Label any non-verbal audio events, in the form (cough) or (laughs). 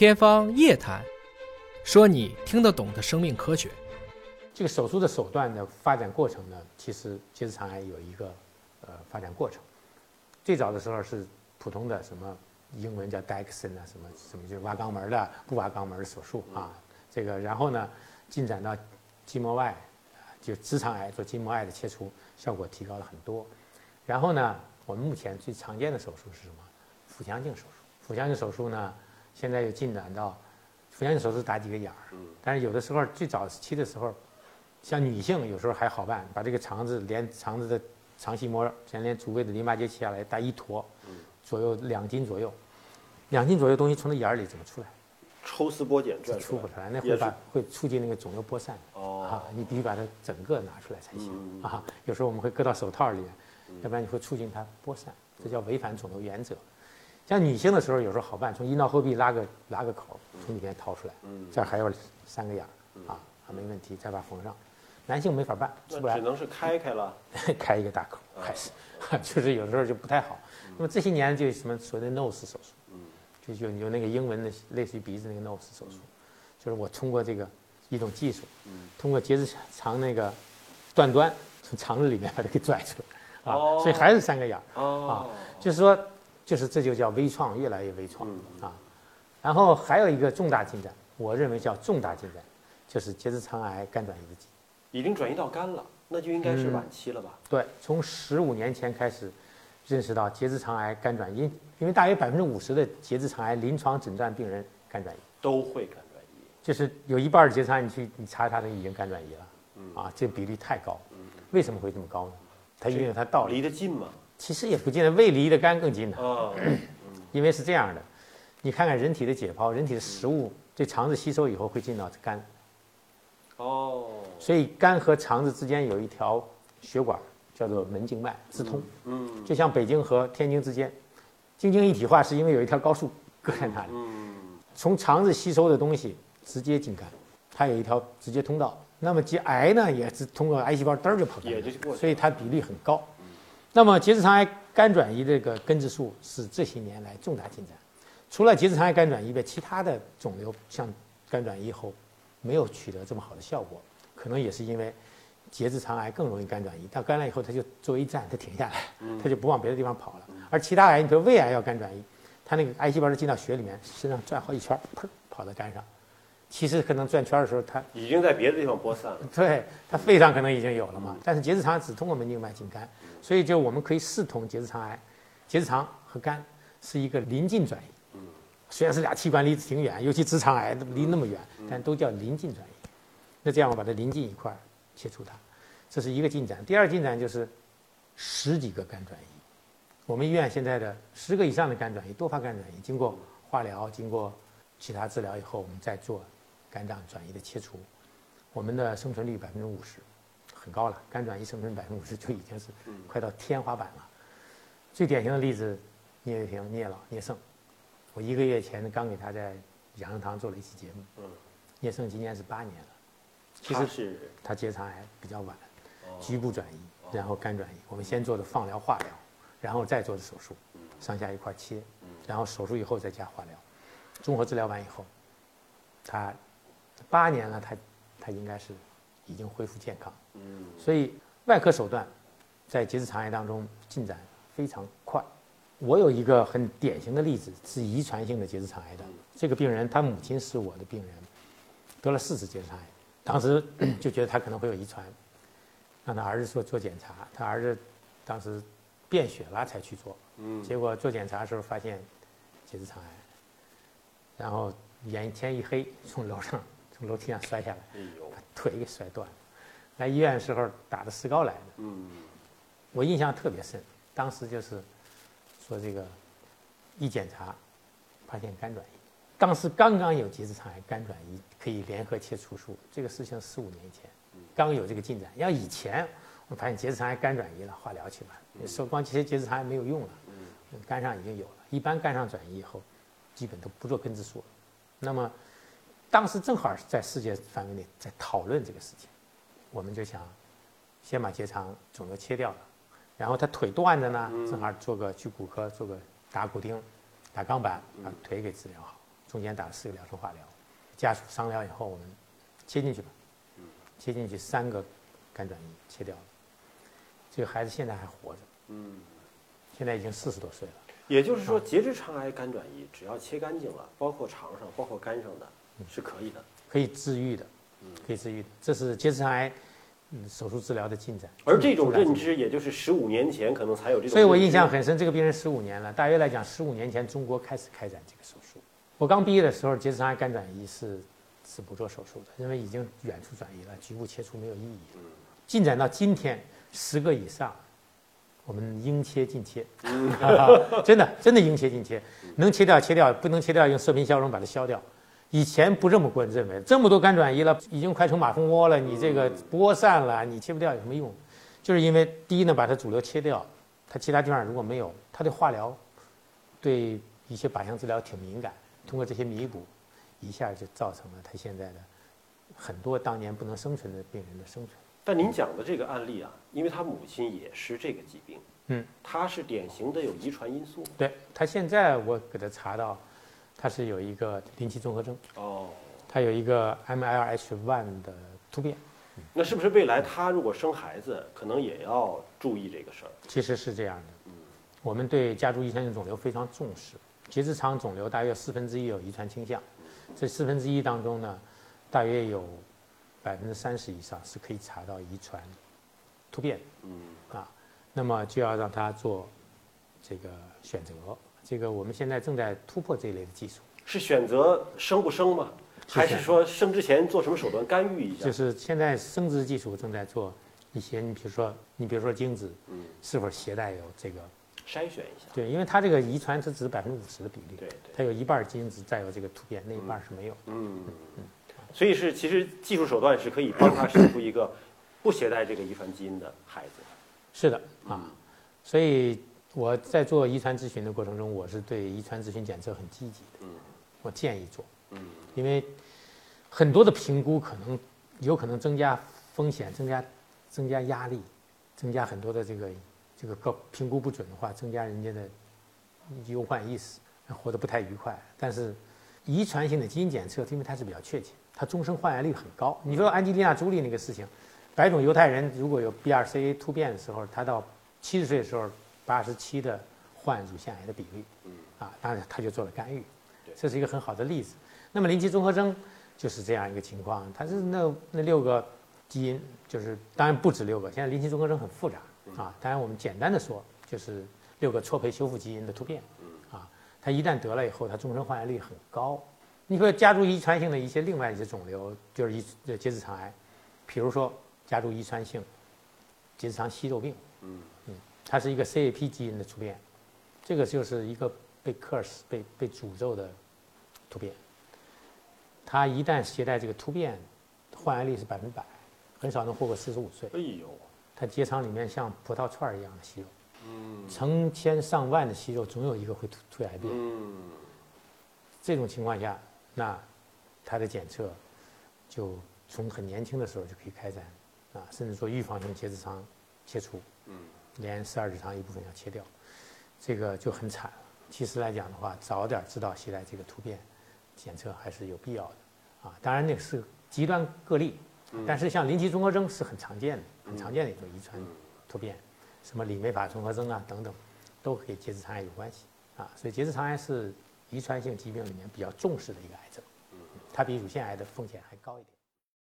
天方夜谭，说你听得懂的生命科学。这个手术的手段的发展过程呢，其实结直肠癌有一个呃发展过程。最早的时候是普通的什么英文叫 Dixon 啊，什么什么就是挖肛门的不挖肛门的手术啊，这个然后呢进展到筋膜外，就直肠癌做筋膜外的切除，效果提高了很多。然后呢，我们目前最常见的手术是什么？腹腔镜手术。腹腔镜手术呢，现在又进展到腹腔镜手术打几个眼儿，但是有的时候最早期的时候，像女性有时候还好办，把这个肠子连肠子的肠系膜，先连足背的淋巴结切下来，带一坨，左右两斤左右，两斤左右东西从那眼儿里怎么出来？抽丝剥茧是拽出不出来，那会把会促进那个肿瘤播散。哦啊，你必须把它整个拿出来才行嗯啊。有时候我们会搁到手套里面，要不然你会促进它播散，这叫违反肿瘤原则。像女性的时候，有时候好办，从阴道后壁拉个拉个口，从里面掏出来，嗯这儿还有三个眼儿啊，还没问题，再把它缝上。男性没法办，出不来那只，能是开开了。(laughs) 开一个大口，还 (laughs) 是就是有时候就不太好。那么这些年就什么所谓的 nose 手术，就有有那个英文的类似于鼻子那个 nose 手术，就是我通过这个一种技术，通过结直肠那个断端从肠子里面把它给拽出来啊，哦所以还是三个眼儿。啊，就是说，就是这就叫微创，越来越微创啊。然后还有一个重大进展，我认为叫重大进展，就是结直肠癌肝转移的进。已经转移到肝了，那就应该是晚期了吧？对，从十五年前开始，认识到结直肠癌肝转移，因为大约百分之五十的结直肠癌临床诊断病人肝转移，都会肝转移。就是有一半儿结肠癌你去你查查他的已经肝转移了，啊，这个比例太高。为什么会这么高呢？它因为它道理。离得近嘛？其实也不见得，胃离的肝更近呢。啊，因为是这样的，你看看人体的解剖，人体的食物对肠子吸收以后会进到肝，哦，所以肝和肠子之间有一条血管叫做门静脉，直通，嗯就像北京和天津之间，京津一体化是因为有一条高速隔在那里，嗯，从肠子吸收的东西直接进肝，它有一条直接通道。那么结癌呢，也是通过癌细胞嘚儿就跑肝了也就过去了所以它比例很高。那么结直肠癌肝转移这个根治术是这些年来重大进展。除了结直肠癌肝转移外，其他的肿瘤像肝转移后没有取得这么好的效果，可能也是因为结直肠癌更容易肝转移，到肝了以后它就作为一站，它停下来，它就不往别的地方跑了。而其他癌，你比如胃癌要肝转移，它那个癌细胞是进到血里面，身上转好几圈，砰跑到肝上。其实可能转圈的时候，它已经在别的地方播散了。对它肺上可能已经有了嘛，但是结直肠癌只通过门静脉进肝，所以就我们可以视同结直肠癌，结直肠和肝是一个临近转移。虽然是俩器官离挺远，尤其直肠癌离那么远，但都叫临近转移。那这样我把它临近一块儿切除它，这是一个进展。第二进展就是十几个肝转移。我们医院现在的十个以上的肝转移，多发肝转移，经过化疗，经过其他治疗以后，我们再做肝脏转移的切除，我们的生存率百分之五十，很高了。肝转移生存百分之五十就已经是快到天花板了。最典型的例子，聂卫平、聂老、聂胜，我一个月前刚给他在养生堂做了一期节目。嗯，聂胜今年是八年了，其实他是他结肠癌比较晚，哦局部转移，然后肝转移。我们先做的放疗、化疗，然后再做的手术，上下一块切，然后手术以后再加化疗，综合治疗完以后，他八年了，他他应该是已经恢复健康。嗯所以外科手段在结直肠癌当中进展非常快。我有一个很典型的例子，是遗传性的结直肠癌的。这个病人，他母亲是我的病人，得了四次结直肠癌，当时就觉得他可能会有遗传，让他儿子说做检查，他儿子当时便血了才去做，嗯结果做检查的时候发现结直肠癌，然后眼前一黑，从楼上从楼梯上摔下来，把腿给摔断了。来医院的时候打的石膏来的，嗯我印象特别深。当时就是说这个一检查发现肝转移，当时刚刚有结直肠癌肝转移可以联合切除术，这个事情四五年前刚有这个进展。要以前我发现结直肠癌肝转移了，化疗去吧，说光这些结直肠癌没有用了，肝上已经有了。一般肝上转移以后，基本都不做根治术了。那么当时正好是在世界范围内在讨论这个事情，我们就想先把结肠肿瘤切掉了，然后他腿断着呢，正好做个去骨科做个打骨钉、打钢板，把腿给治疗好。中间打了四个疗程化疗，家属商量以后，我们切进去吧，切进去三个肝转移切掉了，这个孩子现在还活着，嗯，现在已经四十多岁了。也就是说，结直肠癌肝转移只要切干净了，包括肠上、包括肝上的，是可以的。可以治愈的，可以治愈的，这是结直肠癌嗯手术治疗的进展。而这种认知，也就是十五年前可能才有这种。所以我印象。很深，这个病人十五年了，大约来讲，十五年前中国开始开展这个手术。我刚毕业的时候，结直肠癌肝转移是是不做手术的，因为已经远处转移了，局部切除没有意义。进展到今天，十个以上，我们应切尽切，(laughs) 真的真的应切尽切，能切掉切掉，不能切掉用射频消融把它消掉。以前不这么过认为，这么多肝转移了，已经快成马蜂窝了，你这个播散了，你切不掉有什么用？就是因为第一呢，把它主流切掉，它其他地方如果没有，它对化疗，对一些靶向治疗挺敏感，通过这些弥补，一下就造成了他现在的很多当年不能生存的病人的生存。但您讲的这个案例啊，因为他母亲也是这个疾病，嗯，他是典型的有遗传因素。对他现在我给他查到，他是有一个临期综合征，哦，它有一个 MLH1 的突变，那是不是未来他如果生孩子，可能也要注意这个事儿？其实是这样的，我们对家族遗传性肿瘤非常重视，结直肠肿瘤大约四分之一有遗传倾向，这四分之一当中呢，大约有百分之三十以上是可以查到遗传突变。嗯，啊，那么就要让他做这个选择。这个我们现在正在突破这一类的技术，是选择生不生吗？还是说生之前做什么手段干预一下？就是现在生殖技术正在做一些，你比如说，你比如说精子嗯，是否携带有这个，筛选一下。对，因为它这个遗传是只百分之五十的比例，对对，它有一半儿精子带有这个突变，那一半儿是没有。嗯嗯，所以是其实技术手段是可以帮他生出一个不携带这个遗传基因的孩子。是的啊，所以我在做遗传咨询的过程中，我是对遗传咨询检测很积极的。嗯我建议做，嗯因为很多的评估可能有可能增加风险，增加增加压力，增加很多的这个这个高评估不准的话，增加人家的忧患意识，活得不太愉快。但是遗传性的基因检测，因为它是比较确切，它终生患癌率很高。你说安吉丽娜·朱莉那个事情，白种犹太人如果有 BRCA 突变的时候，他到七十岁的时候，八十七的患乳腺癌的比例，嗯啊，当然他就做了干预对，这是一个很好的例子。那么临期综合征就是这样一个情况，它是那那六个基因，就是当然不止六个，现在临期综合征很复杂啊。当然我们简单的说，就是六个错配修复基因的突变啊，它一旦得了以后，它终身患癌率很高。你说家族遗传性的一些另外一些肿瘤，就是一呃结直肠癌，比如说家族遗传性结直肠息肉病，嗯它是一个 CAP 基因的突变，这个就是一个被 curse 被被诅咒的突变。它一旦携带这个突变，患癌率是百分之百，很少能活过四十五岁。哎呦，它结肠里面像葡萄串儿一样的息肉，嗯成千上万的息肉，总有一个会突突癌变。嗯这种情况下，那它的检测就从很年轻的时候就可以开展啊，甚至说预防性结直肠切除，嗯连十二指肠一部分要切掉，这个就很惨了。其实来讲的话，早点知道携带这个突变，检测还是有必要的啊。当然那个是极端个例，但是像临期综合征是很常见的，很常见的一种遗传突变，什么李梅法综合征啊等等，都和结直肠癌有关系啊。所以结直肠癌是遗传性疾病里面比较重视的一个癌症，它比乳腺癌的风险还高一点。